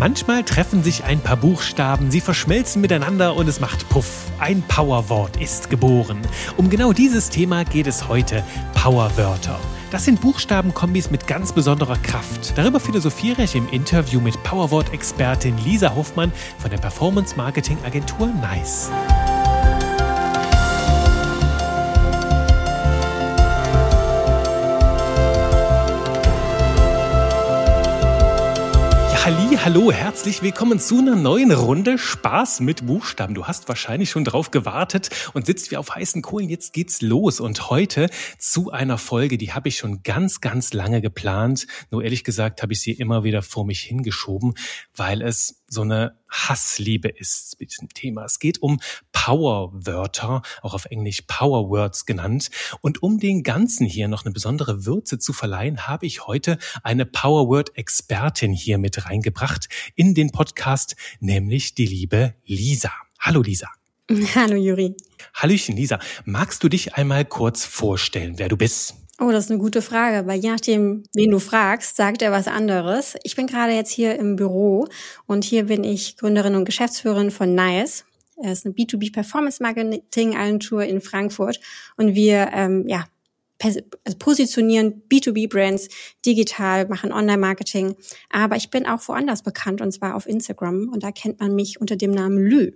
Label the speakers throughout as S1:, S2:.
S1: Manchmal treffen sich ein paar Buchstaben, sie verschmelzen miteinander und es macht Puff. Ein Powerwort ist geboren. Um genau dieses Thema geht es heute. Powerwörter. Das sind Buchstabenkombis mit ganz besonderer Kraft. Darüber philosophiere ich im Interview mit Powerwort-Expertin Lisa Hoffmann von der Performance-Marketing-Agentur NICE. Halli, hallo, herzlich willkommen zu einer neuen Runde Spaß mit Buchstaben. Du hast wahrscheinlich schon drauf gewartet und sitzt wie auf heißen Kohlen. Jetzt geht's los und heute zu einer Folge, die habe ich schon ganz, ganz lange geplant. Nur ehrlich gesagt habe ich sie immer wieder vor mich hingeschoben, weil es so eine Hassliebe ist mit diesem Thema. Es geht um Powerwörter, auch auf Englisch Powerwords genannt. Und um den Ganzen hier noch eine besondere Würze zu verleihen, habe ich heute eine Powerword-Expertin hier mit reingebracht in den Podcast, nämlich die liebe Lisa. Hallo Lisa.
S2: Hallo Juri.
S1: Hallöchen Lisa. Magst du dich einmal kurz vorstellen, wer du bist?
S2: Oh, das ist eine gute Frage, weil je nachdem, wen du fragst, sagt er was anderes. Ich bin gerade jetzt hier im Büro und hier bin ich Gründerin und Geschäftsführerin von NICE. Es ist eine B2B Performance Marketing Agentur in Frankfurt und wir ähm, ja, also positionieren B2B-Brands digital, machen Online-Marketing. Aber ich bin auch woanders bekannt und zwar auf Instagram und da kennt man mich unter dem Namen Lü.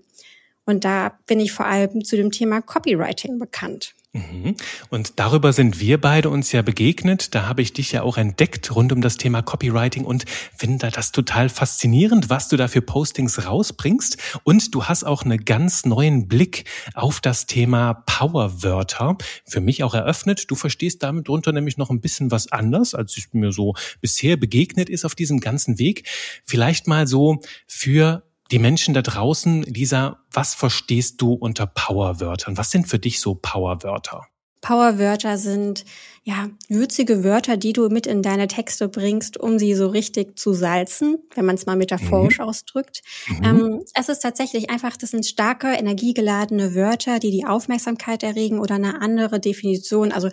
S2: Und da bin ich vor allem zu dem Thema Copywriting bekannt.
S1: Mhm. Und darüber sind wir beide uns ja begegnet. Da habe ich dich ja auch entdeckt rund um das Thema Copywriting und finde das total faszinierend, was du da für Postings rausbringst. Und du hast auch einen ganz neuen Blick auf das Thema Powerwörter für mich auch eröffnet. Du verstehst damit drunter nämlich noch ein bisschen was anders, als es mir so bisher begegnet ist auf diesem ganzen Weg. Vielleicht mal so für die Menschen da draußen, Lisa, was verstehst du unter Powerwörtern? Was sind für dich so Powerwörter?
S2: Powerwörter sind ja würzige Wörter, die du mit in deine Texte bringst, um sie so richtig zu salzen, wenn man es mal metaphorisch mhm. ausdrückt. Mhm. Ähm, es ist tatsächlich einfach, das sind starke, energiegeladene Wörter, die die Aufmerksamkeit erregen oder eine andere Definition, also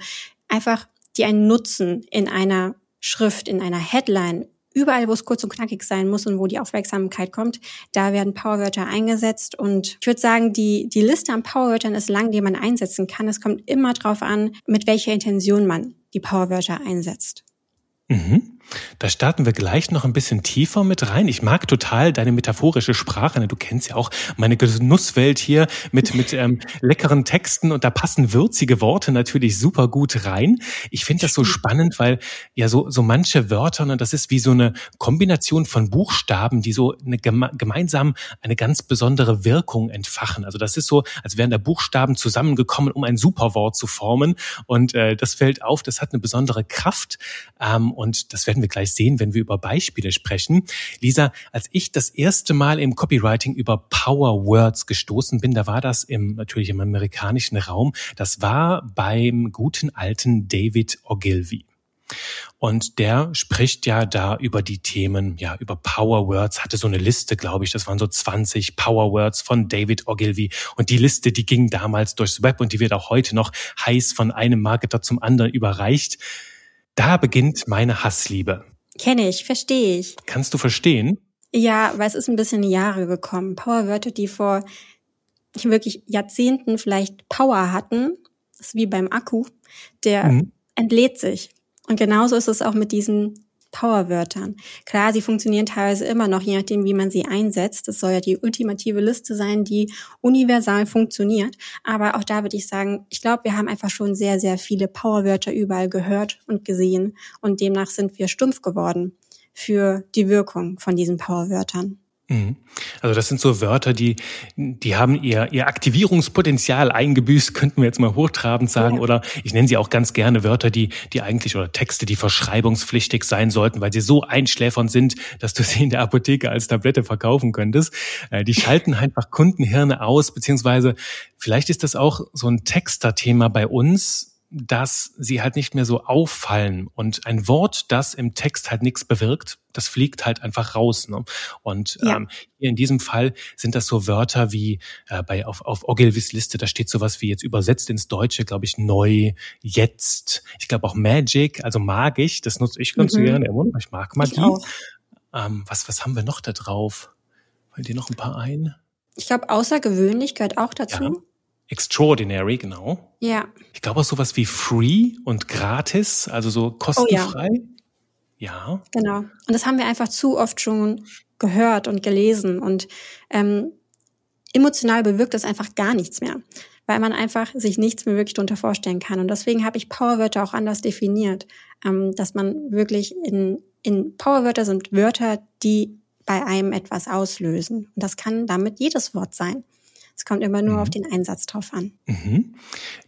S2: einfach die einen Nutzen in einer Schrift, in einer Headline überall, wo es kurz und knackig sein muss und wo die Aufmerksamkeit kommt, da werden Powerwörter eingesetzt. Und ich würde sagen, die, die Liste an Powerwörtern ist lang, die man einsetzen kann. Es kommt immer darauf an, mit welcher Intention man die Powerwörter einsetzt.
S1: Mhm. Da starten wir gleich noch ein bisschen tiefer mit rein. Ich mag total deine metaphorische Sprache. Ne? Du kennst ja auch meine Genusswelt hier mit, mit ähm, leckeren Texten und da passen würzige Worte natürlich super gut rein. Ich finde das so spannend, weil ja so, so manche Wörter, ne, das ist wie so eine Kombination von Buchstaben, die so eine geme gemeinsam eine ganz besondere Wirkung entfachen. Also das ist so, als wären da Buchstaben zusammengekommen, um ein Superwort zu formen. Und äh, das fällt auf, das hat eine besondere Kraft. Ähm, und das werden werden wir gleich sehen, wenn wir über Beispiele sprechen. Lisa, als ich das erste Mal im Copywriting über Power Words gestoßen bin, da war das im, natürlich im amerikanischen Raum. Das war beim guten alten David Ogilvy. Und der spricht ja da über die Themen, ja, über Power Words, hatte so eine Liste, glaube ich, das waren so 20 Power Words von David Ogilvy. Und die Liste, die ging damals durchs Web und die wird auch heute noch heiß von einem Marketer zum anderen überreicht. Da beginnt meine Hassliebe.
S2: Kenne ich, verstehe ich.
S1: Kannst du verstehen?
S2: Ja, weil es ist ein bisschen in die Jahre gekommen. Powerwörter, die vor wirklich Jahrzehnten vielleicht Power hatten, ist wie beim Akku, der mhm. entlädt sich. Und genauso ist es auch mit diesen Powerwörtern. Klar, sie funktionieren teilweise immer noch, je nachdem, wie man sie einsetzt. Das soll ja die ultimative Liste sein, die universal funktioniert. Aber auch da würde ich sagen, ich glaube, wir haben einfach schon sehr, sehr viele Powerwörter überall gehört und gesehen. Und demnach sind wir stumpf geworden für die Wirkung von diesen Powerwörtern.
S1: Mhm. Also das sind so Wörter, die, die haben ihr, ihr Aktivierungspotenzial eingebüßt, könnten wir jetzt mal hochtrabend sagen. Ja. Oder ich nenne sie auch ganz gerne Wörter, die, die eigentlich oder Texte, die verschreibungspflichtig sein sollten, weil sie so einschläfernd sind, dass du sie in der Apotheke als Tablette verkaufen könntest. Äh, die schalten einfach Kundenhirne aus, beziehungsweise vielleicht ist das auch so ein Texter-Thema bei uns, dass sie halt nicht mehr so auffallen und ein Wort, das im Text halt nichts bewirkt, das fliegt halt einfach raus. Ne? Und ja. ähm, hier in diesem Fall sind das so Wörter wie äh, bei auf, auf Ogilvys Liste, da steht sowas wie jetzt übersetzt ins Deutsche, glaube ich, neu, jetzt. Ich glaube auch Magic, also magisch, das nutze ich ganz mhm. gerne immer. Ich mag Magie. Ich ähm, was, was haben wir noch da drauf? Fallen dir noch ein paar ein?
S2: Ich glaube, außergewöhnlich gehört auch dazu. Ja.
S1: Extraordinary, genau.
S2: Ja.
S1: Ich glaube auch sowas wie free und gratis, also so kostenfrei. Oh, ja. ja.
S2: Genau. Und das haben wir einfach zu oft schon gehört und gelesen und ähm, emotional bewirkt das einfach gar nichts mehr, weil man einfach sich nichts mehr wirklich darunter vorstellen kann. Und deswegen habe ich Powerwörter auch anders definiert, ähm, dass man wirklich in, in Powerwörter sind Wörter, die bei einem etwas auslösen. Und das kann damit jedes Wort sein. Es kommt immer nur mhm. auf den Einsatz drauf an.
S1: Mhm.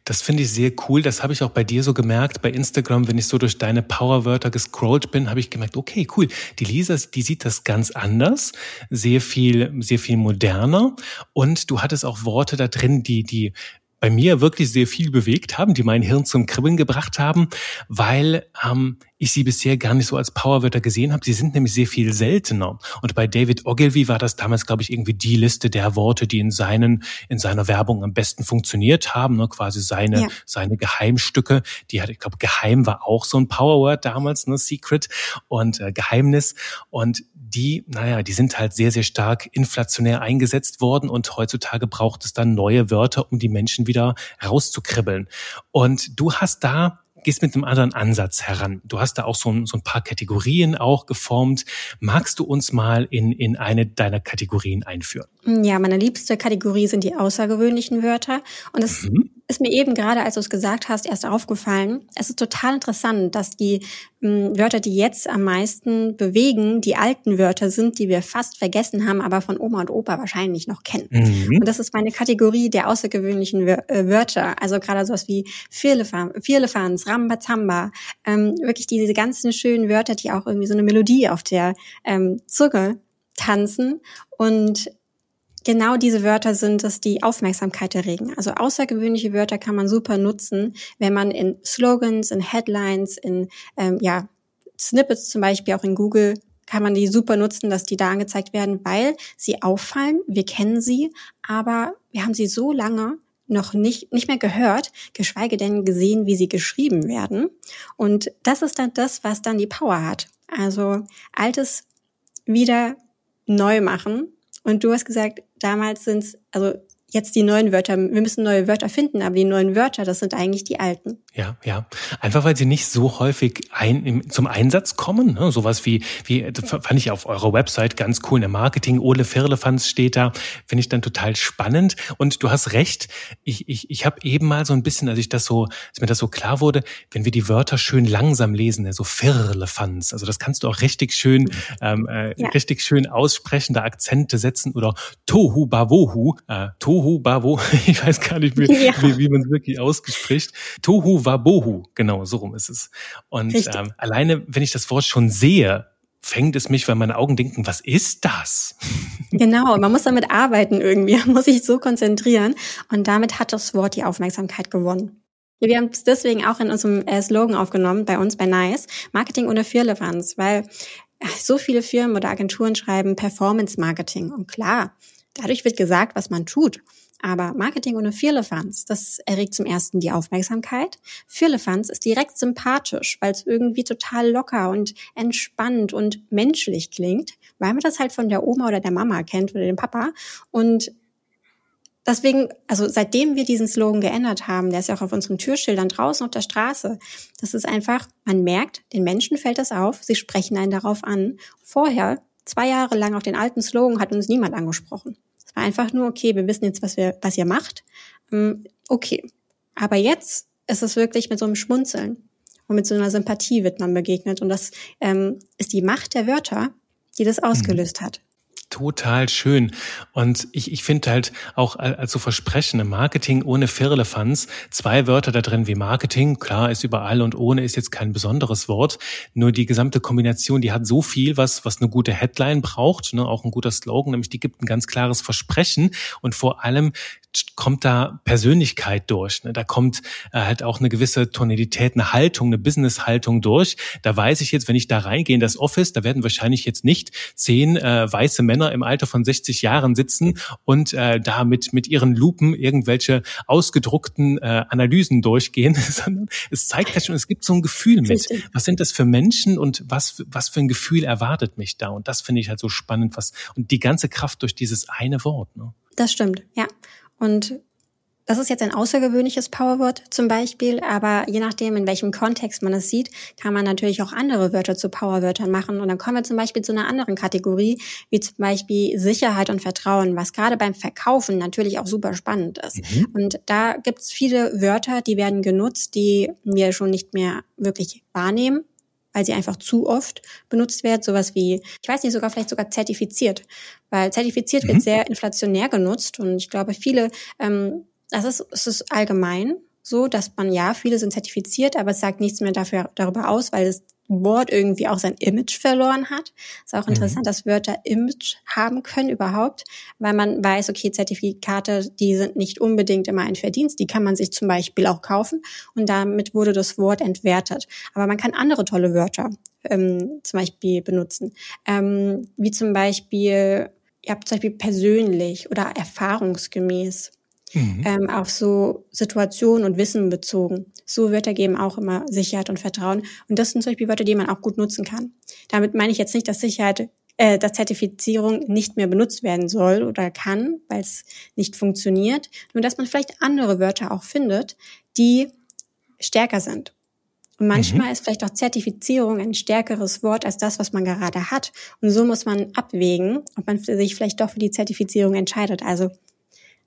S1: Das finde ich sehr cool. Das habe ich auch bei dir so gemerkt. Bei Instagram, wenn ich so durch deine Powerwörter gescrollt bin, habe ich gemerkt, okay, cool. Die Lisa, die sieht das ganz anders, sehr viel, sehr viel moderner. Und du hattest auch Worte da drin, die, die bei mir wirklich sehr viel bewegt haben, die mein Hirn zum Kribbeln gebracht haben, weil ähm, ich sie bisher gar nicht so als Powerwörter gesehen habe. Sie sind nämlich sehr viel seltener. Und bei David Ogilvy war das damals, glaube ich, irgendwie die Liste der Worte, die in seinen in seiner Werbung am besten funktioniert haben, ne? quasi seine ja. seine Geheimstücke. Die hat, ich glaube, Geheim war auch so ein Powerword damals, ne? Secret und äh, Geheimnis. Und die, naja, die sind halt sehr, sehr stark inflationär eingesetzt worden und heutzutage braucht es dann neue Wörter, um die Menschen wieder rauszukribbeln. Und du hast da gehst mit einem anderen Ansatz heran. Du hast da auch so ein, so ein paar Kategorien auch geformt. Magst du uns mal in, in eine deiner Kategorien einführen?
S2: Ja, meine liebste Kategorie sind die außergewöhnlichen Wörter. Und es mhm ist mir eben gerade, als du es gesagt hast, erst aufgefallen. Es ist total interessant, dass die m, hm, Wörter, die jetzt am meisten bewegen, die alten Wörter sind, die wir fast vergessen haben, aber von Oma und Opa wahrscheinlich noch kennen. Mhm. Und das ist meine Kategorie der außergewöhnlichen äh, Wörter. Also gerade sowas wie Vierlefanz, Rambazamba, ähm, wirklich diese ganzen schönen Wörter, die auch irgendwie so eine Melodie auf der ähm, Zunge tanzen und genau diese Wörter sind es, die Aufmerksamkeit erregen. Also außergewöhnliche Wörter kann man super nutzen, wenn man in Slogans, in Headlines, in ähm, ja, Snippets zum Beispiel auch in Google kann man die super nutzen, dass die da angezeigt werden, weil sie auffallen. Wir kennen sie, aber wir haben sie so lange noch nicht, nicht mehr gehört, geschweige denn gesehen, wie sie geschrieben werden. Und das ist dann das, was dann die Power hat. Also altes wieder neu machen und du hast gesagt, damals sind es, also jetzt die neuen Wörter. Wir müssen neue Wörter finden, aber die neuen Wörter, das sind eigentlich die alten.
S1: Ja, ja. Einfach weil sie nicht so häufig ein, zum Einsatz kommen. Ne? Sowas wie, wie, fand ich auf eurer Website ganz cool. In der Marketing, Ole Firlefanz steht da. Finde ich dann total spannend. Und du hast recht. Ich, ich, ich habe eben mal so ein bisschen, als ich das so, als mir das so klar wurde, wenn wir die Wörter schön langsam lesen, ne? so Firlefanz. Also das kannst du auch richtig schön, ähm, äh, ja. richtig schön aussprechen, da Akzente setzen oder Tohu Bavohu, äh, Tohu Bavo. Ich weiß gar nicht, wie, ja. wie, wie man es wirklich ausgespricht. Tohu Wabohu, genau, so rum ist es. Und ähm, alleine, wenn ich das Wort schon sehe, fängt es mich, weil meine Augen denken, was ist das?
S2: Genau, man muss damit arbeiten irgendwie, man muss sich so konzentrieren. Und damit hat das Wort die Aufmerksamkeit gewonnen. Wir haben es deswegen auch in unserem äh, Slogan aufgenommen, bei uns bei NICE, Marketing ohne Firlefanz, weil äh, so viele Firmen oder Agenturen schreiben Performance Marketing. Und klar, dadurch wird gesagt, was man tut. Aber Marketing ohne Firlefanz, das erregt zum ersten die Aufmerksamkeit. Firlefanz ist direkt sympathisch, weil es irgendwie total locker und entspannt und menschlich klingt, weil man das halt von der Oma oder der Mama kennt oder dem Papa. Und deswegen, also seitdem wir diesen Slogan geändert haben, der ist ja auch auf unseren Türschildern draußen auf der Straße, das ist einfach, man merkt, den Menschen fällt das auf, sie sprechen einen darauf an. Vorher, zwei Jahre lang auf den alten Slogan hat uns niemand angesprochen war einfach nur, okay, wir wissen jetzt, was wir, was ihr macht. Ähm, okay. Aber jetzt ist es wirklich mit so einem Schmunzeln und mit so einer Sympathie wird man begegnet. Und das ähm, ist die Macht der Wörter, die das ausgelöst mhm. hat.
S1: Total schön. Und ich, ich finde halt auch als so Versprechen im Marketing ohne Firlefanz, zwei Wörter da drin wie Marketing, klar ist überall und ohne ist jetzt kein besonderes Wort. Nur die gesamte Kombination, die hat so viel, was, was eine gute Headline braucht, ne, auch ein guter Slogan, nämlich die gibt ein ganz klares Versprechen und vor allem kommt da Persönlichkeit durch. Ne? Da kommt äh, halt auch eine gewisse Tonalität, eine Haltung, eine Business-Haltung durch. Da weiß ich jetzt, wenn ich da reingehe in das Office, da werden wahrscheinlich jetzt nicht zehn äh, weiße Männer im Alter von 60 Jahren sitzen und äh, da mit, mit ihren Lupen irgendwelche ausgedruckten äh, Analysen durchgehen, sondern es zeigt ja schon, es gibt so ein Gefühl mit. Was sind das für Menschen und was, was für ein Gefühl erwartet mich da? Und das finde ich halt so spannend, was, und die ganze Kraft durch dieses eine Wort. Ne?
S2: Das stimmt, ja. Und das ist jetzt ein außergewöhnliches Powerwort zum Beispiel, aber je nachdem, in welchem Kontext man es sieht, kann man natürlich auch andere Wörter zu Powerwörtern machen. Und dann kommen wir zum Beispiel zu einer anderen Kategorie, wie zum Beispiel Sicherheit und Vertrauen, was gerade beim Verkaufen natürlich auch super spannend ist. Mhm. Und da gibt es viele Wörter, die werden genutzt, die wir schon nicht mehr wirklich wahrnehmen weil sie einfach zu oft benutzt wird. Sowas wie, ich weiß nicht, sogar vielleicht sogar zertifiziert, weil zertifiziert mhm. wird sehr inflationär genutzt und ich glaube, viele ähm, das ist, es ist allgemein so, dass man ja, viele sind zertifiziert, aber es sagt nichts mehr dafür, darüber aus, weil das Wort irgendwie auch sein Image verloren hat. Ist auch mhm. interessant, mhm. dass Wörter Image haben können überhaupt, weil man weiß, okay, Zertifikate, die sind nicht unbedingt immer ein Verdienst, die kann man sich zum Beispiel auch kaufen und damit wurde das Wort entwertet. Aber man kann andere tolle Wörter ähm, zum Beispiel benutzen, ähm, wie zum Beispiel, ihr habt zum Beispiel persönlich oder erfahrungsgemäß mhm. ähm, auf so Situationen und Wissen bezogen. So Wörter geben auch immer Sicherheit und Vertrauen. Und das sind zum Beispiel Wörter, die man auch gut nutzen kann. Damit meine ich jetzt nicht, dass Sicherheit äh, dass Zertifizierung nicht mehr benutzt werden soll oder kann, weil es nicht funktioniert, nur dass man vielleicht andere Wörter auch findet, die stärker sind. Und manchmal mhm. ist vielleicht auch Zertifizierung ein stärkeres Wort als das, was man gerade hat. Und so muss man abwägen, ob man sich vielleicht doch für die Zertifizierung entscheidet. Also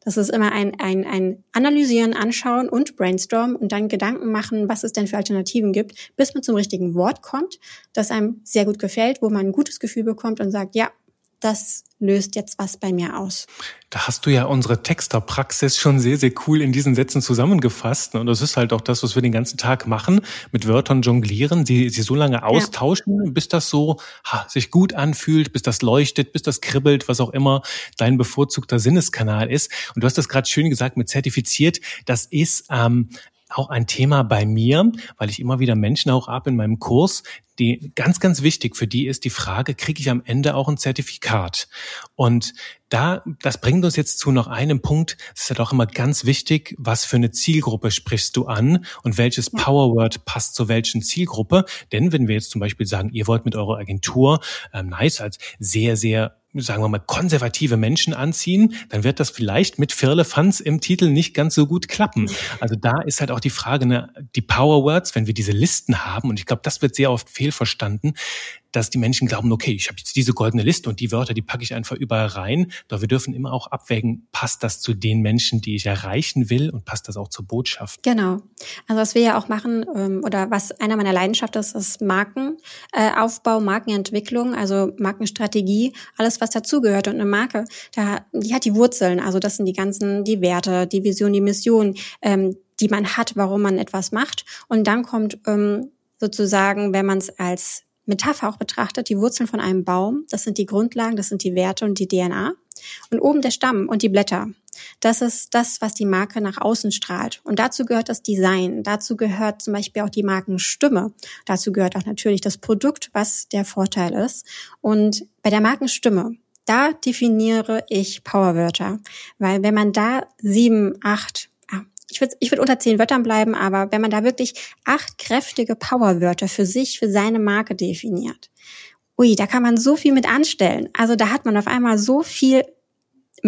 S2: das ist immer ein, ein, ein Analysieren, Anschauen und Brainstorm und dann Gedanken machen, was es denn für Alternativen gibt, bis man zum richtigen Wort kommt, das einem sehr gut gefällt, wo man ein gutes Gefühl bekommt und sagt, ja, das löst jetzt was bei mir aus.
S1: Da hast du ja unsere Texterpraxis schon sehr, sehr cool in diesen Sätzen zusammengefasst. Und das ist halt auch das, was wir den ganzen Tag machen, mit Wörtern jonglieren, sie, sie so lange austauschen, ja. bis das so ha, sich gut anfühlt, bis das leuchtet, bis das kribbelt, was auch immer dein bevorzugter Sinneskanal ist. Und du hast das gerade schön gesagt mit zertifiziert. Das ist ähm, auch ein Thema bei mir, weil ich immer wieder Menschen auch ab in meinem Kurs, die ganz, ganz wichtig für die ist die Frage, kriege ich am Ende auch ein Zertifikat? Und da, das bringt uns jetzt zu noch einem Punkt. Es ist ja halt doch immer ganz wichtig, was für eine Zielgruppe sprichst du an und welches Powerword passt zur welchen Zielgruppe. Denn wenn wir jetzt zum Beispiel sagen, ihr wollt mit eurer Agentur ähm, nice als sehr, sehr sagen wir mal, konservative Menschen anziehen, dann wird das vielleicht mit Firlefanz im Titel nicht ganz so gut klappen. Also da ist halt auch die Frage, ne, die Power Words, wenn wir diese Listen haben, und ich glaube, das wird sehr oft fehlverstanden, dass die Menschen glauben, okay, ich habe jetzt diese goldene Liste und die Wörter, die packe ich einfach überall rein. Doch wir dürfen immer auch abwägen, passt das zu den Menschen, die ich erreichen will und passt das auch zur Botschaft?
S2: Genau. Also was wir ja auch machen ähm, oder was einer meiner Leidenschaften ist, ist Markenaufbau, Markenentwicklung, also Markenstrategie, alles was dazugehört. Und eine Marke, da, die hat die Wurzeln. Also das sind die ganzen, die Werte, die Vision, die Mission, ähm, die man hat, warum man etwas macht. Und dann kommt ähm, sozusagen, wenn man es als Metapher auch betrachtet, die Wurzeln von einem Baum, das sind die Grundlagen, das sind die Werte und die DNA. Und oben der Stamm und die Blätter. Das ist das, was die Marke nach außen strahlt. Und dazu gehört das Design. Dazu gehört zum Beispiel auch die Markenstimme. Dazu gehört auch natürlich das Produkt, was der Vorteil ist. Und bei der Markenstimme, da definiere ich Powerwörter. Weil wenn man da sieben, acht, ich würde ich würd unter zehn Wörtern bleiben, aber wenn man da wirklich acht kräftige Powerwörter für sich, für seine Marke definiert, ui, da kann man so viel mit anstellen. Also da hat man auf einmal so viel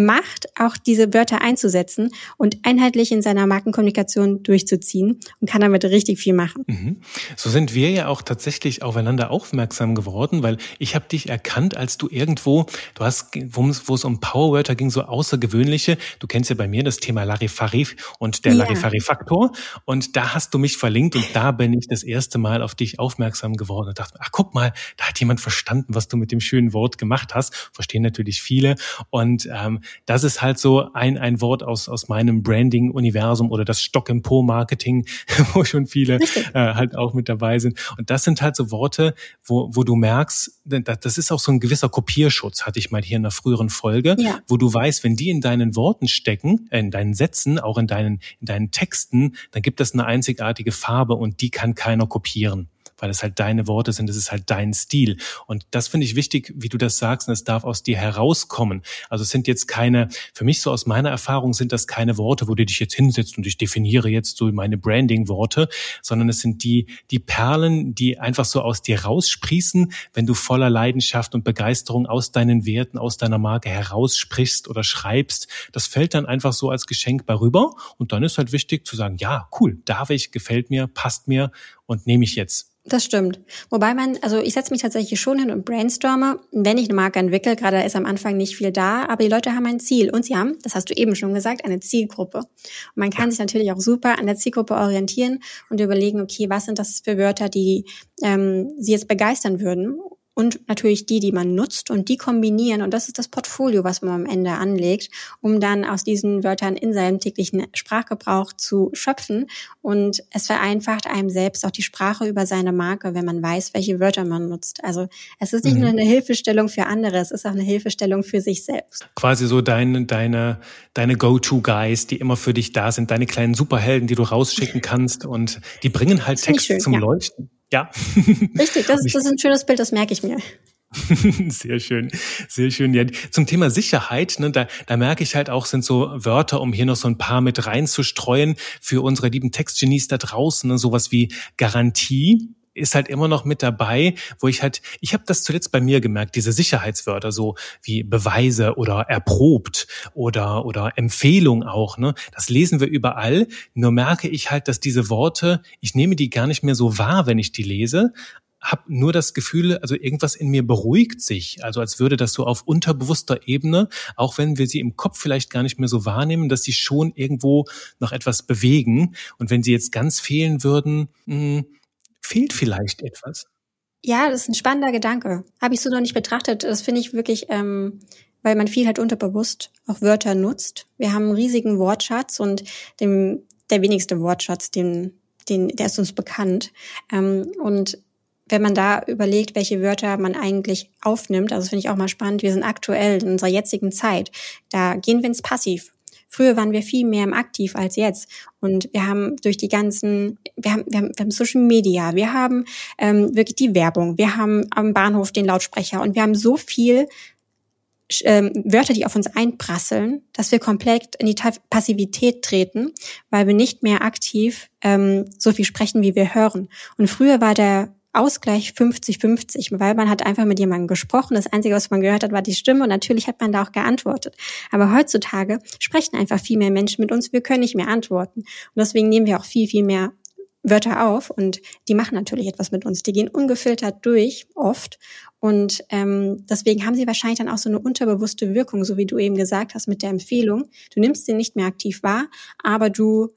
S2: Macht, auch diese Wörter einzusetzen und einheitlich in seiner Markenkommunikation durchzuziehen und kann damit richtig viel machen.
S1: Mhm. So sind wir ja auch tatsächlich aufeinander aufmerksam geworden, weil ich habe dich erkannt, als du irgendwo, du hast, wo es um Powerwörter ging, so außergewöhnliche, du kennst ja bei mir das Thema Larifari und der ja. Larifari-Faktor und da hast du mich verlinkt und da bin ich das erste Mal auf dich aufmerksam geworden und dachte, ach guck mal, da hat jemand verstanden, was du mit dem schönen Wort gemacht hast. Verstehen natürlich viele und ähm, das ist halt so ein, ein Wort aus, aus meinem Branding-Universum oder das Stock im Po-Marketing, wo schon viele äh, halt auch mit dabei sind. Und das sind halt so Worte, wo, wo du merkst, das ist auch so ein gewisser Kopierschutz, hatte ich mal hier in einer früheren Folge, ja. wo du weißt, wenn die in deinen Worten stecken, äh, in deinen Sätzen, auch in deinen, in deinen Texten, dann gibt es eine einzigartige Farbe und die kann keiner kopieren weil es halt deine Worte sind, es ist halt dein Stil. Und das finde ich wichtig, wie du das sagst, und es darf aus dir herauskommen. Also es sind jetzt keine, für mich so aus meiner Erfahrung sind das keine Worte, wo du dich jetzt hinsetzt und ich definiere jetzt so meine Branding-Worte, sondern es sind die, die Perlen, die einfach so aus dir raussprießen, wenn du voller Leidenschaft und Begeisterung aus deinen Werten, aus deiner Marke heraussprichst oder schreibst. Das fällt dann einfach so als Geschenk bei rüber. Und dann ist halt wichtig zu sagen, ja, cool, darf ich, gefällt mir, passt mir und nehme ich jetzt.
S2: Das stimmt. Wobei man, also ich setze mich tatsächlich schon hin und brainstorme, wenn ich eine Marke entwickle, gerade ist am Anfang nicht viel da, aber die Leute haben ein Ziel und sie haben, das hast du eben schon gesagt, eine Zielgruppe. Und man kann sich natürlich auch super an der Zielgruppe orientieren und überlegen, okay, was sind das für Wörter, die ähm, sie jetzt begeistern würden und natürlich die, die man nutzt und die kombinieren. Und das ist das Portfolio, was man am Ende anlegt, um dann aus diesen Wörtern in seinem täglichen Sprachgebrauch zu schöpfen. Und es vereinfacht einem selbst auch die Sprache über seine Marke, wenn man weiß, welche Wörter man nutzt. Also es ist nicht mhm. nur eine Hilfestellung für andere, es ist auch eine Hilfestellung für sich selbst.
S1: Quasi so deine, deine, deine Go-To-Guys, die immer für dich da sind, deine kleinen Superhelden, die du rausschicken kannst und die bringen halt Text schön, zum ja. Leuchten. Ja.
S2: Richtig, das, das ist ein schönes Bild, das merke ich mir.
S1: Sehr schön, sehr schön. Ja, zum Thema Sicherheit, ne, da, da merke ich halt auch, sind so Wörter, um hier noch so ein paar mit reinzustreuen für unsere lieben Textgenies da draußen, ne, sowas wie Garantie ist halt immer noch mit dabei, wo ich halt, ich habe das zuletzt bei mir gemerkt, diese Sicherheitswörter so wie Beweise oder erprobt oder oder Empfehlung auch, ne? Das lesen wir überall, nur merke ich halt, dass diese Worte, ich nehme die gar nicht mehr so wahr, wenn ich die lese, habe nur das Gefühl, also irgendwas in mir beruhigt sich, also als würde das so auf unterbewusster Ebene, auch wenn wir sie im Kopf vielleicht gar nicht mehr so wahrnehmen, dass sie schon irgendwo noch etwas bewegen. Und wenn sie jetzt ganz fehlen würden, mh, hm, fehlt vielleicht etwas.
S2: Ja, das ist ein spannender Gedanke. Habe ich so noch nicht betrachtet. Das finde ich wirklich, ähm, weil man viel halt unterbewusst auch Wörter nutzt. Wir haben einen riesigen Wortschatz und dem, der wenigste Wortschatz, den, den, der ist uns bekannt. Ähm, und wenn man da überlegt, welche Wörter man eigentlich aufnimmt, also finde ich auch mal spannend, wir sind aktuell in unserer jetzigen Zeit, da gehen wir ins Passiv. Früher waren wir viel mehr im Aktiv als jetzt. Und wir haben durch die ganzen, wir haben, wir haben, wir haben Social Media, wir haben ähm, wirklich die Werbung, wir haben am Bahnhof den Lautsprecher und wir haben so viel ähm, Wörter, die auf uns einprasseln, dass wir komplett in die Passivität treten, weil wir nicht mehr aktiv ähm, so viel sprechen, wie wir hören. Und früher war der Ausgleich 50-50, weil man hat einfach mit jemandem gesprochen. Das Einzige, was man gehört hat, war die Stimme und natürlich hat man da auch geantwortet. Aber heutzutage sprechen einfach viel mehr Menschen mit uns. Wir können nicht mehr antworten. Und deswegen nehmen wir auch viel, viel mehr Wörter auf und die machen natürlich etwas mit uns. Die gehen ungefiltert durch, oft. Und ähm, deswegen haben sie wahrscheinlich dann auch so eine unterbewusste Wirkung, so wie du eben gesagt hast mit der Empfehlung. Du nimmst sie nicht mehr aktiv wahr, aber du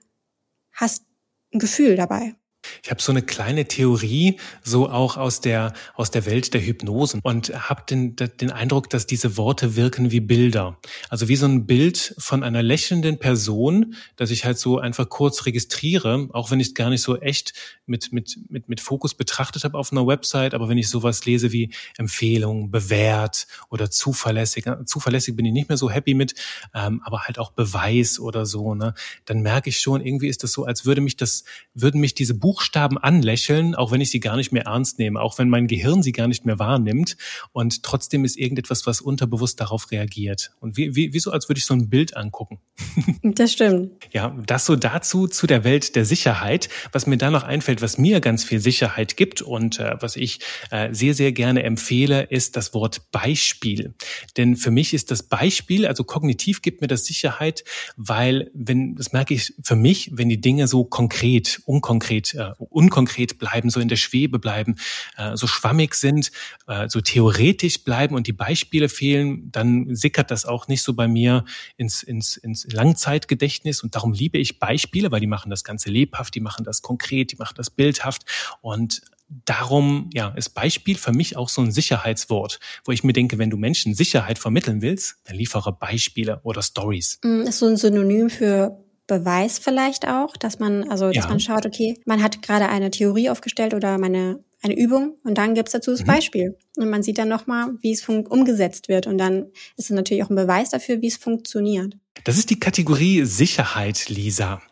S2: hast ein Gefühl dabei.
S1: Ich habe so eine kleine Theorie, so auch aus der aus der Welt der Hypnosen und habe den den Eindruck, dass diese Worte wirken wie Bilder, also wie so ein Bild von einer lächelnden Person, dass ich halt so einfach kurz registriere, auch wenn ich es gar nicht so echt mit mit mit mit Fokus betrachtet habe auf einer Website, aber wenn ich sowas lese wie Empfehlung, bewährt oder zuverlässig, zuverlässig bin ich nicht mehr so happy mit, ähm, aber halt auch Beweis oder so, ne, dann merke ich schon, irgendwie ist das so, als würde mich das würden mich diese Buch Buchstaben anlächeln, auch wenn ich sie gar nicht mehr ernst nehme, auch wenn mein Gehirn sie gar nicht mehr wahrnimmt. Und trotzdem ist irgendetwas, was unterbewusst darauf reagiert. Und wie, wie, wie so, als würde ich so ein Bild angucken.
S2: Das stimmt.
S1: Ja, das so dazu zu der Welt der Sicherheit. Was mir da noch einfällt, was mir ganz viel Sicherheit gibt und äh, was ich äh, sehr, sehr gerne empfehle, ist das Wort Beispiel. Denn für mich ist das Beispiel, also kognitiv gibt mir das Sicherheit, weil wenn, das merke ich für mich, wenn die Dinge so konkret, unkonkret äh, unkonkret bleiben, so in der Schwebe bleiben, äh, so schwammig sind, äh, so theoretisch bleiben und die Beispiele fehlen, dann sickert das auch nicht so bei mir ins, ins, ins Langzeitgedächtnis. Und darum liebe ich Beispiele, weil die machen das Ganze lebhaft, die machen das konkret, die machen das bildhaft. Und darum ja, ist Beispiel für mich auch so ein Sicherheitswort, wo ich mir denke, wenn du Menschen Sicherheit vermitteln willst, dann liefere Beispiele oder Stories.
S2: Mm, ist so ein Synonym für Beweis vielleicht auch, dass man, also dass ja. man schaut, okay, man hat gerade eine Theorie aufgestellt oder meine eine Übung und dann gibt's dazu das mhm. Beispiel. Und man sieht dann nochmal, wie es umgesetzt wird. Und dann ist es natürlich auch ein Beweis dafür, wie es funktioniert.
S1: Das ist die Kategorie Sicherheit, Lisa.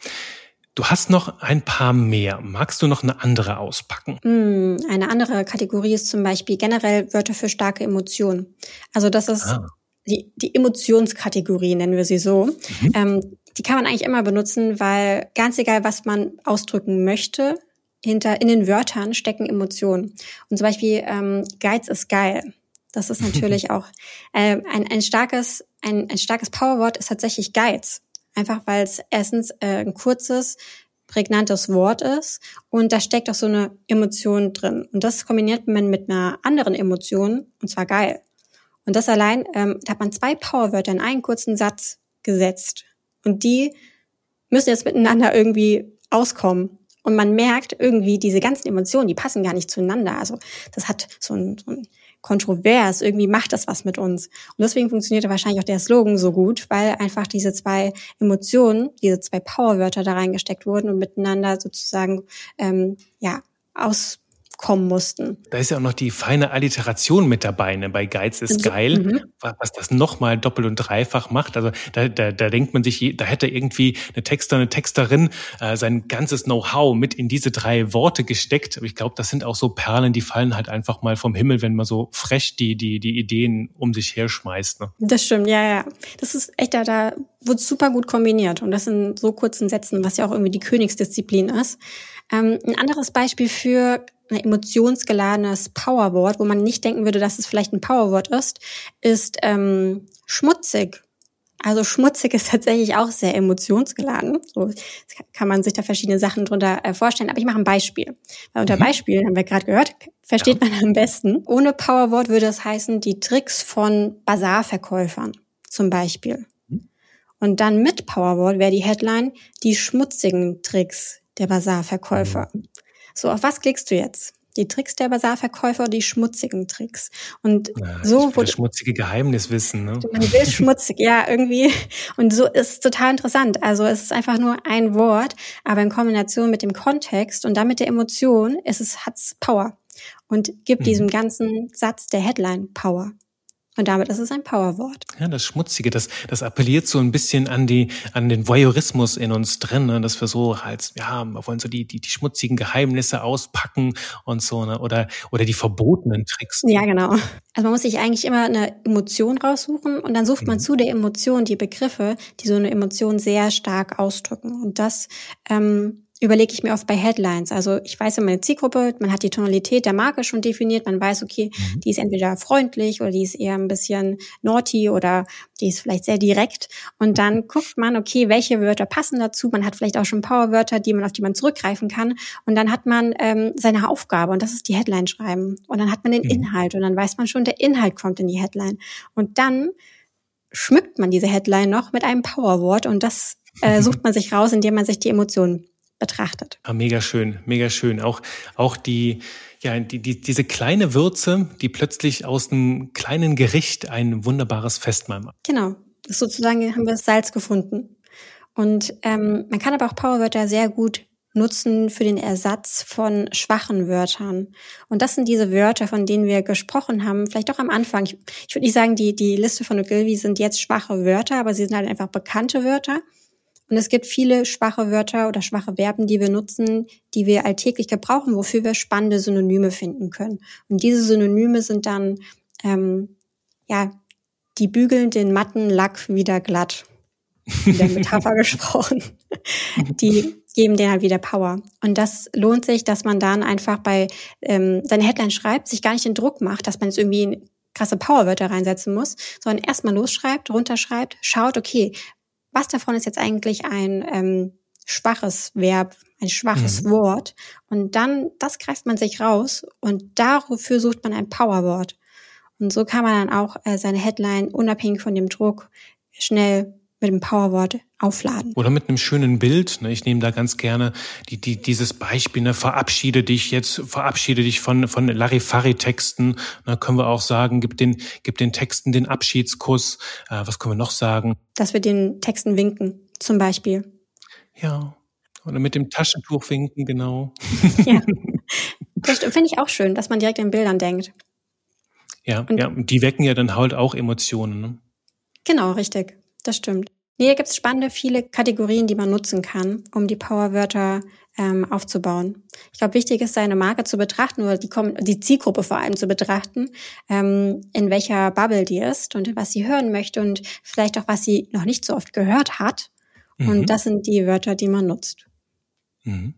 S1: Du hast noch ein paar mehr. Magst du noch eine andere auspacken?
S2: Mm, eine andere Kategorie ist zum Beispiel generell Wörter für starke Emotionen. Also das ist ah. die, die Emotionskategorie, nennen wir sie so. Mhm. Ähm, die kann man eigentlich immer benutzen, weil ganz egal, was man ausdrücken möchte, hinter in den Wörtern stecken Emotionen. Und zum Beispiel ähm, Geiz ist geil. Das ist natürlich auch äh, ein, ein starkes ein, ein starkes Powerwort ist tatsächlich Geiz. Einfach weil es erstens äh, ein kurzes, prägnantes Wort ist und da steckt auch so eine Emotion drin. Und das kombiniert man mit einer anderen Emotion, und zwar geil. Und das allein, ähm, da hat man zwei Powerwörter in einen kurzen Satz gesetzt. Und die müssen jetzt miteinander irgendwie auskommen. Und man merkt irgendwie, diese ganzen Emotionen, die passen gar nicht zueinander. Also das hat so ein, so ein kontrovers, irgendwie macht das was mit uns. Und deswegen funktionierte wahrscheinlich auch der Slogan so gut, weil einfach diese zwei Emotionen, diese zwei Powerwörter da reingesteckt wurden und miteinander sozusagen ähm, ja aus kommen mussten.
S1: Da ist ja auch noch die feine Alliteration mit dabei. Ne? Bei Geiz ist so, geil, mhm. was das nochmal doppelt und dreifach macht. Also da, da, da denkt man sich, da hätte irgendwie eine Texter, eine Texterin äh, sein ganzes Know-how mit in diese drei Worte gesteckt. Aber ich glaube, das sind auch so Perlen, die fallen halt einfach mal vom Himmel, wenn man so frech die, die, die Ideen um sich her schmeißt. Ne?
S2: Das stimmt, ja, ja. Das ist echt, da, da wird super gut kombiniert. Und das in so kurzen Sätzen, was ja auch irgendwie die Königsdisziplin ist. Ähm, ein anderes Beispiel für ein emotionsgeladenes Powerwort, wo man nicht denken würde, dass es vielleicht ein Powerwort ist, ist ähm, schmutzig. Also schmutzig ist tatsächlich auch sehr emotionsgeladen. So kann man sich da verschiedene Sachen drunter äh, vorstellen. Aber ich mache ein Beispiel. Weil unter mhm. Beispiel, haben wir gerade gehört, versteht ja. man am besten. Ohne Powerwort würde es heißen, die Tricks von Bazarverkäufern zum Beispiel. Mhm. Und dann mit Powerwort wäre die Headline die schmutzigen Tricks der Bazarverkäufer. Mhm. So, auf was klickst du jetzt? Die Tricks der Basarverkäufer oder die schmutzigen Tricks? Und
S1: ja, so wurde schmutzige Geheimniswissen. Ne?
S2: Man will schmutzig, ja irgendwie. Und so ist es total interessant. Also es ist einfach nur ein Wort, aber in Kombination mit dem Kontext und damit der Emotion ist es hat's Power und gibt mhm. diesem ganzen Satz der Headline Power. Und damit ist es ein Powerwort.
S1: Ja, das Schmutzige, das, das appelliert so ein bisschen an die, an den Voyeurismus in uns drin, ne? dass wir so halt, ja, wir wollen so die, die, die schmutzigen Geheimnisse auspacken und so, ne? oder, oder die verbotenen Tricks.
S2: Ja, genau. Also man muss sich eigentlich immer eine Emotion raussuchen und dann sucht man mhm. zu der Emotion die Begriffe, die so eine Emotion sehr stark ausdrücken. Und das, ähm, überlege ich mir oft bei Headlines. Also ich weiß ja meine Zielgruppe, man hat die Tonalität der Marke schon definiert, man weiß, okay, mhm. die ist entweder freundlich oder die ist eher ein bisschen naughty oder die ist vielleicht sehr direkt. Und dann guckt man, okay, welche Wörter passen dazu. Man hat vielleicht auch schon Powerwörter, die man auf die man zurückgreifen kann. Und dann hat man ähm, seine Aufgabe und das ist die Headline schreiben. Und dann hat man den mhm. Inhalt und dann weiß man schon, der Inhalt kommt in die Headline. Und dann schmückt man diese Headline noch mit einem Powerwort und das äh, sucht man sich raus, indem man sich die Emotionen betrachtet.
S1: Ah, mega schön, mega schön. Auch, auch die, ja, die, die, diese kleine Würze, die plötzlich aus einem kleinen Gericht ein wunderbares Festmahl macht.
S2: Genau. Sozusagen haben wir das Salz gefunden. Und ähm, man kann aber auch Powerwörter sehr gut nutzen für den Ersatz von schwachen Wörtern. Und das sind diese Wörter, von denen wir gesprochen haben, vielleicht auch am Anfang. Ich, ich würde nicht sagen, die, die Liste von Ogilvy sind jetzt schwache Wörter, aber sie sind halt einfach bekannte Wörter. Und es gibt viele schwache Wörter oder schwache Verben, die wir nutzen, die wir alltäglich gebrauchen, wofür wir spannende Synonyme finden können. Und diese Synonyme sind dann, ähm, ja, die bügeln den matten Lack wieder glatt. In der Metapher gesprochen. Die geben denen halt wieder Power. Und das lohnt sich, dass man dann einfach bei ähm, seine Headline schreibt, sich gar nicht den Druck macht, dass man jetzt irgendwie krasse Powerwörter reinsetzen muss, sondern erstmal losschreibt, runterschreibt, schaut, okay, was davon ist jetzt eigentlich ein ähm, schwaches Verb, ein schwaches mhm. Wort. Und dann, das greift man sich raus und dafür sucht man ein Powerwort. Und so kann man dann auch äh, seine Headline unabhängig von dem Druck schnell mit dem Powerwort aufladen.
S1: Oder mit einem schönen Bild. Ne? Ich nehme da ganz gerne die, die, dieses Beispiel, ne? verabschiede dich jetzt, verabschiede dich von, von Larifari-Texten. Da ne? können wir auch sagen, gib den, gib den Texten den Abschiedskuss. Äh, was können wir noch sagen?
S2: Dass wir den Texten winken, zum Beispiel.
S1: Ja. Oder mit dem Taschentuch winken, genau.
S2: Ja. Das finde ich auch schön, dass man direkt in Bildern denkt.
S1: Ja, und ja, die wecken ja dann halt auch Emotionen. Ne?
S2: Genau, richtig. Das stimmt. Hier gibt es spannende viele Kategorien, die man nutzen kann, um die Powerwörter ähm, aufzubauen. Ich glaube, wichtig ist, seine Marke zu betrachten oder die, die Zielgruppe vor allem zu betrachten, ähm, in welcher Bubble die ist und was sie hören möchte und vielleicht auch, was sie noch nicht so oft gehört hat. Mhm. Und das sind die Wörter, die man nutzt.
S1: Mhm.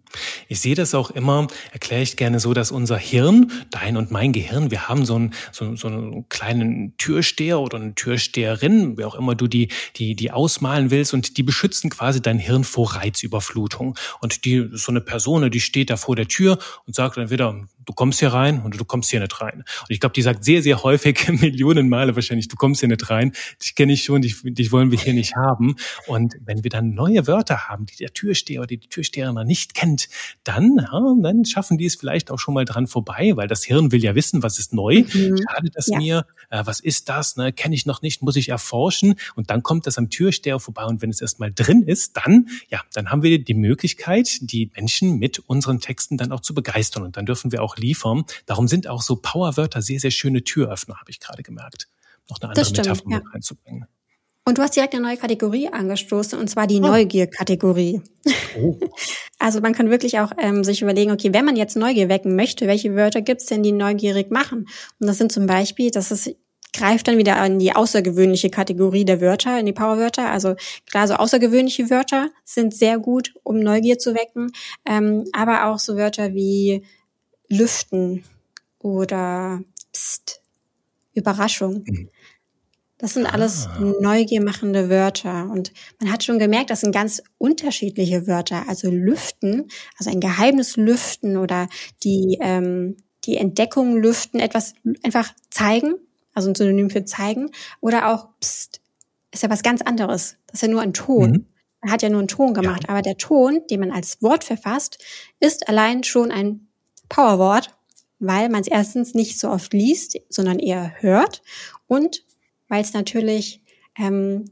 S1: Ich sehe das auch immer, erkläre ich gerne so, dass unser Hirn, dein und mein Gehirn, wir haben so einen, so, so einen kleinen Türsteher oder eine Türsteherin, wie auch immer du die, die, die ausmalen willst, und die beschützen quasi dein Hirn vor Reizüberflutung. Und die, so eine Person, die steht da vor der Tür und sagt dann wieder, du kommst hier rein und du kommst hier nicht rein. Und ich glaube, die sagt sehr, sehr häufig, Millionen Male wahrscheinlich, du kommst hier nicht rein, dich kenne ich schon, dich, dich wollen wir hier nicht haben. Und wenn wir dann neue Wörter haben, die der Türsteher oder die Türsteherin nicht kennt, dann, ja, dann schaffen die es vielleicht auch schon mal dran vorbei, weil das Hirn will ja wissen, was ist neu, mhm. schadet das ja. mir, äh, was ist das, ne, kenne ich noch nicht, muss ich erforschen. Und dann kommt das am Türsteher vorbei und wenn es erstmal drin ist, dann, ja, dann haben wir die Möglichkeit, die Menschen mit unseren Texten dann auch zu begeistern. Und dann dürfen wir auch auch liefern. Darum sind auch so Powerwörter sehr, sehr schöne Türöffner, habe ich gerade gemerkt. Noch eine andere stimmt, Metapher ja. mit reinzubringen.
S2: Und du hast direkt eine neue Kategorie angestoßen, und zwar die oh. Neugier-Kategorie. Oh. Also man kann wirklich auch ähm, sich überlegen, okay, wenn man jetzt Neugier wecken möchte, welche Wörter gibt's denn, die neugierig machen? Und das sind zum Beispiel, das ist greift dann wieder in die außergewöhnliche Kategorie der Wörter, in die Powerwörter. Also klar, so außergewöhnliche Wörter sind sehr gut, um Neugier zu wecken, ähm, aber auch so Wörter wie Lüften oder Psst, Überraschung. Mhm. Das sind alles ah. neugiermachende Wörter. Und man hat schon gemerkt, das sind ganz unterschiedliche Wörter. Also lüften, also ein Geheimnis lüften oder die, ähm, die Entdeckung lüften, etwas einfach zeigen, also ein Synonym für zeigen. Oder auch Psst, ist ja was ganz anderes. Das ist ja nur ein Ton. Mhm. Man hat ja nur einen Ton gemacht. Ja. Aber der Ton, den man als Wort verfasst, ist allein schon ein Powerwort, weil man es erstens nicht so oft liest, sondern eher hört und weil es natürlich, ähm,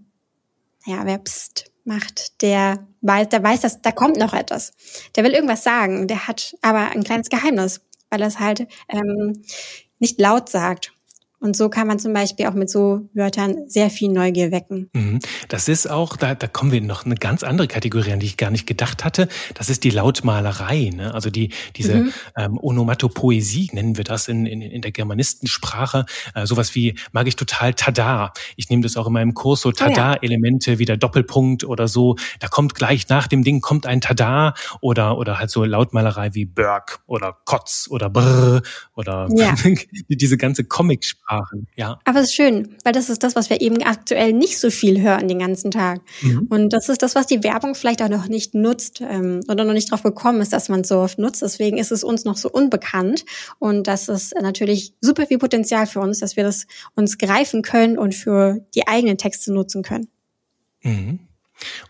S2: ja, wer pst macht, der weiß, der weiß, dass da kommt noch etwas. Der will irgendwas sagen, der hat aber ein kleines Geheimnis, weil er es halt ähm, nicht laut sagt. Und so kann man zum Beispiel auch mit so Wörtern sehr viel Neugier wecken.
S1: Mhm. Das ist auch, da, da kommen wir noch eine ganz andere Kategorie, an die ich gar nicht gedacht hatte. Das ist die Lautmalerei, ne? also die diese mhm. ähm, Onomatopoesie nennen wir das in, in, in der Germanistensprache. Äh, sowas wie mag ich total Tada. Ich nehme das auch in meinem Kurs so Tada-Elemente wie der Doppelpunkt oder so. Da kommt gleich nach dem Ding kommt ein Tada oder oder halt so Lautmalerei wie Berg oder Kotz oder Brr oder ja. diese ganze Comic-Sprache. Sprachen, ja.
S2: Aber es ist schön, weil das ist das, was wir eben aktuell nicht so viel hören den ganzen Tag. Mhm. Und das ist das, was die Werbung vielleicht auch noch nicht nutzt ähm, oder noch nicht drauf gekommen ist, dass man es so oft nutzt. Deswegen ist es uns noch so unbekannt. Und das ist natürlich super viel Potenzial für uns, dass wir das uns greifen können und für die eigenen Texte nutzen können.
S1: Mhm.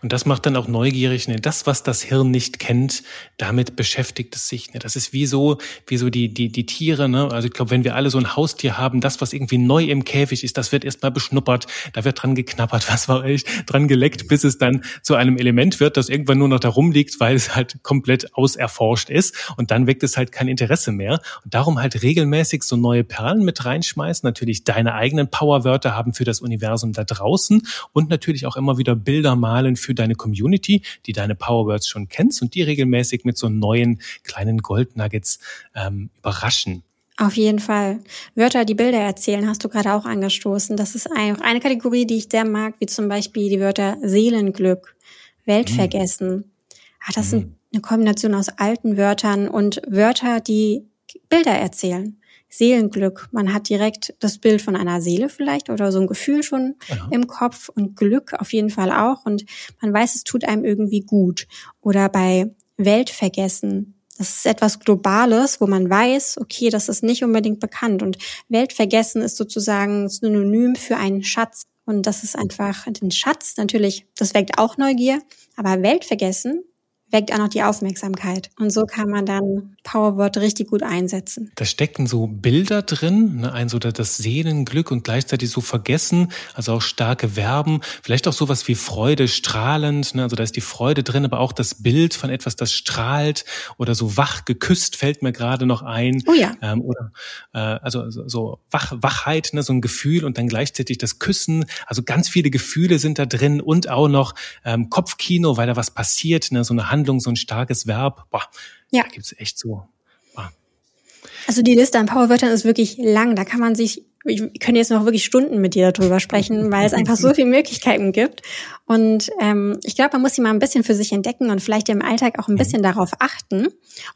S1: Und das macht dann auch neugierig. Ne? Das, was das Hirn nicht kennt, damit beschäftigt es sich. Ne? Das ist wie so, wie so die, die, die Tiere. Ne? Also ich glaube, wenn wir alle so ein Haustier haben, das, was irgendwie neu im Käfig ist, das wird erstmal beschnuppert, da wird dran geknappert, was war ich, dran geleckt, bis es dann zu einem Element wird, das irgendwann nur noch da rumliegt, weil es halt komplett auserforscht ist. Und dann weckt es halt kein Interesse mehr. Und darum halt regelmäßig so neue Perlen mit reinschmeißen. Natürlich deine eigenen Powerwörter haben für das Universum da draußen und natürlich auch immer wieder Bilder malen Signalen für deine Community, die deine Powerwords schon kennst und die regelmäßig mit so neuen kleinen Goldnuggets ähm, überraschen.
S2: Auf jeden Fall. Wörter, die Bilder erzählen, hast du gerade auch angestoßen. Das ist auch eine Kategorie, die ich sehr mag, wie zum Beispiel die Wörter Seelenglück, Weltvergessen. Mhm. Ah, das mhm. sind eine Kombination aus alten Wörtern und Wörter, die Bilder erzählen. Seelenglück. Man hat direkt das Bild von einer Seele vielleicht oder so ein Gefühl schon ja. im Kopf und Glück auf jeden Fall auch. Und man weiß, es tut einem irgendwie gut. Oder bei Weltvergessen. Das ist etwas Globales, wo man weiß, okay, das ist nicht unbedingt bekannt. Und Weltvergessen ist sozusagen Synonym für einen Schatz. Und das ist einfach ein Schatz. Natürlich, das weckt auch Neugier, aber Weltvergessen weckt auch noch die Aufmerksamkeit. Und so kann man dann Powerwort richtig gut einsetzen.
S1: Da stecken so Bilder drin, ne, ein so das Seelenglück und gleichzeitig so vergessen, also auch starke Verben, vielleicht auch sowas wie Freude strahlend, ne, also da ist die Freude drin, aber auch das Bild von etwas, das strahlt oder so wach geküsst fällt mir gerade noch ein.
S2: Oh ja.
S1: Ähm, oder äh, also so Wach, Wachheit, ne, so ein Gefühl und dann gleichzeitig das Küssen, also ganz viele Gefühle sind da drin und auch noch ähm, Kopfkino, weil da was passiert, ne, so eine Hand Handlung, so ein starkes Verb. Boah, ja. Da gibt's echt so. Boah.
S2: Also die Liste an Powerwörtern ist wirklich lang. Da kann man sich, ich könnte jetzt noch wirklich Stunden mit dir darüber sprechen, weil es einfach so viele Möglichkeiten gibt. Und ähm, ich glaube, man muss sie mal ein bisschen für sich entdecken und vielleicht im Alltag auch ein mhm. bisschen darauf achten.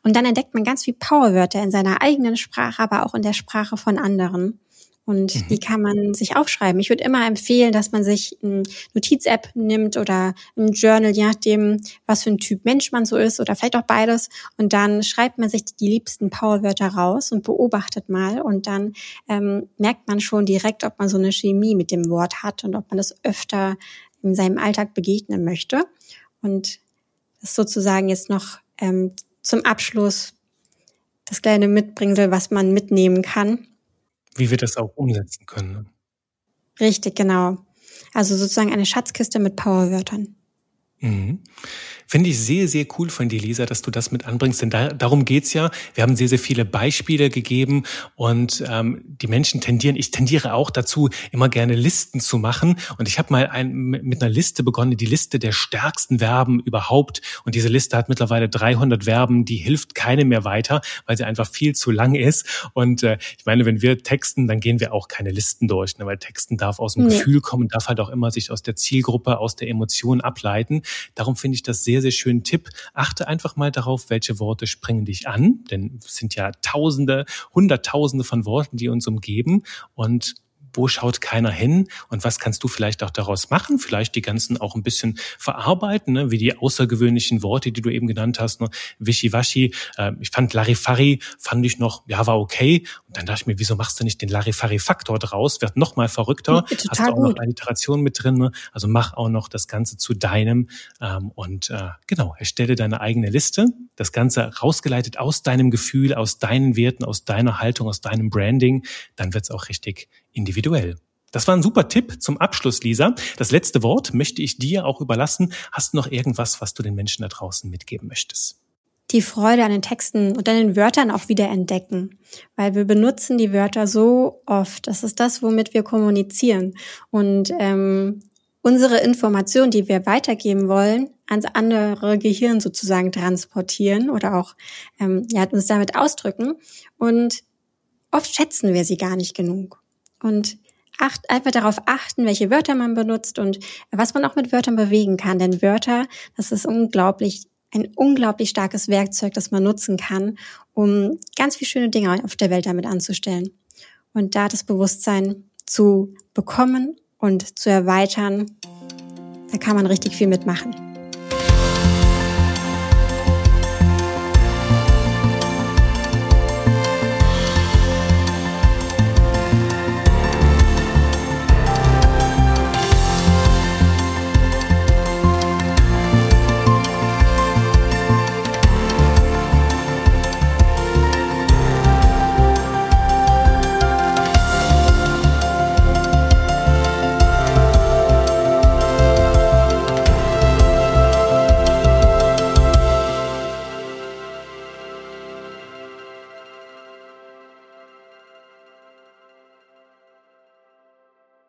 S2: Und dann entdeckt man ganz viel Powerwörter in seiner eigenen Sprache, aber auch in der Sprache von anderen. Und mhm. die kann man sich aufschreiben. Ich würde immer empfehlen, dass man sich eine Notiz-App nimmt oder ein Journal, je nachdem, was für ein Typ Mensch man so ist oder vielleicht auch beides. Und dann schreibt man sich die liebsten Powerwörter raus und beobachtet mal. Und dann ähm, merkt man schon direkt, ob man so eine Chemie mit dem Wort hat und ob man das öfter in seinem Alltag begegnen möchte. Und das ist sozusagen jetzt noch ähm, zum Abschluss das kleine Mitbringsel, was man mitnehmen kann
S1: wie wir das auch umsetzen können. Ne?
S2: Richtig, genau. Also sozusagen eine Schatzkiste mit Powerwörtern.
S1: Mhm. Finde ich sehr, sehr cool von dir, Lisa, dass du das mit anbringst, denn da, darum geht's ja. Wir haben sehr, sehr viele Beispiele gegeben und ähm, die Menschen tendieren, ich tendiere auch dazu, immer gerne Listen zu machen. Und ich habe mal ein, mit einer Liste begonnen, die Liste der stärksten Verben überhaupt. Und diese Liste hat mittlerweile 300 Verben, die hilft keine mehr weiter, weil sie einfach viel zu lang ist. Und äh, ich meine, wenn wir texten, dann gehen wir auch keine Listen durch, ne? weil Texten darf aus dem nee. Gefühl kommen, darf halt auch immer sich aus der Zielgruppe, aus der Emotion ableiten. Darum finde ich das sehr, sehr schönen Tipp. Achte einfach mal darauf, welche Worte springen dich an, denn es sind ja Tausende, Hunderttausende von Worten, die uns umgeben und wo schaut keiner hin und was kannst du vielleicht auch daraus machen? Vielleicht die ganzen auch ein bisschen verarbeiten, ne? wie die außergewöhnlichen Worte, die du eben genannt hast, ne? Wischiwaschi. Äh, ich fand Larifari, fand ich noch, ja, war okay. Und dann dachte ich mir, wieso machst du nicht den Larifari-Faktor draus? Wird noch mal verrückter. Ja, hast du auch gut. noch Alliteration mit drin. Ne? Also mach auch noch das Ganze zu deinem ähm, und äh, genau, erstelle deine eigene Liste. Das Ganze rausgeleitet aus deinem Gefühl, aus deinen Werten, aus deiner Haltung, aus deinem Branding. Dann wird's auch richtig individuell. Das war ein super Tipp zum Abschluss, Lisa. Das letzte Wort möchte ich dir auch überlassen. Hast du noch irgendwas, was du den Menschen da draußen mitgeben möchtest?
S2: Die Freude an den Texten und an den Wörtern auch wieder entdecken, weil wir benutzen die Wörter so oft. Das ist das, womit wir kommunizieren. Und ähm, unsere Information, die wir weitergeben wollen, ans andere Gehirn sozusagen transportieren oder auch ähm, ja, uns damit ausdrücken. Und oft schätzen wir sie gar nicht genug. Und acht, einfach darauf achten, welche Wörter man benutzt und was man auch mit Wörtern bewegen kann. Denn Wörter, das ist unglaublich, ein unglaublich starkes Werkzeug, das man nutzen kann, um ganz viele schöne Dinge auf der Welt damit anzustellen. Und da das Bewusstsein zu bekommen und zu erweitern, da kann man richtig viel mitmachen.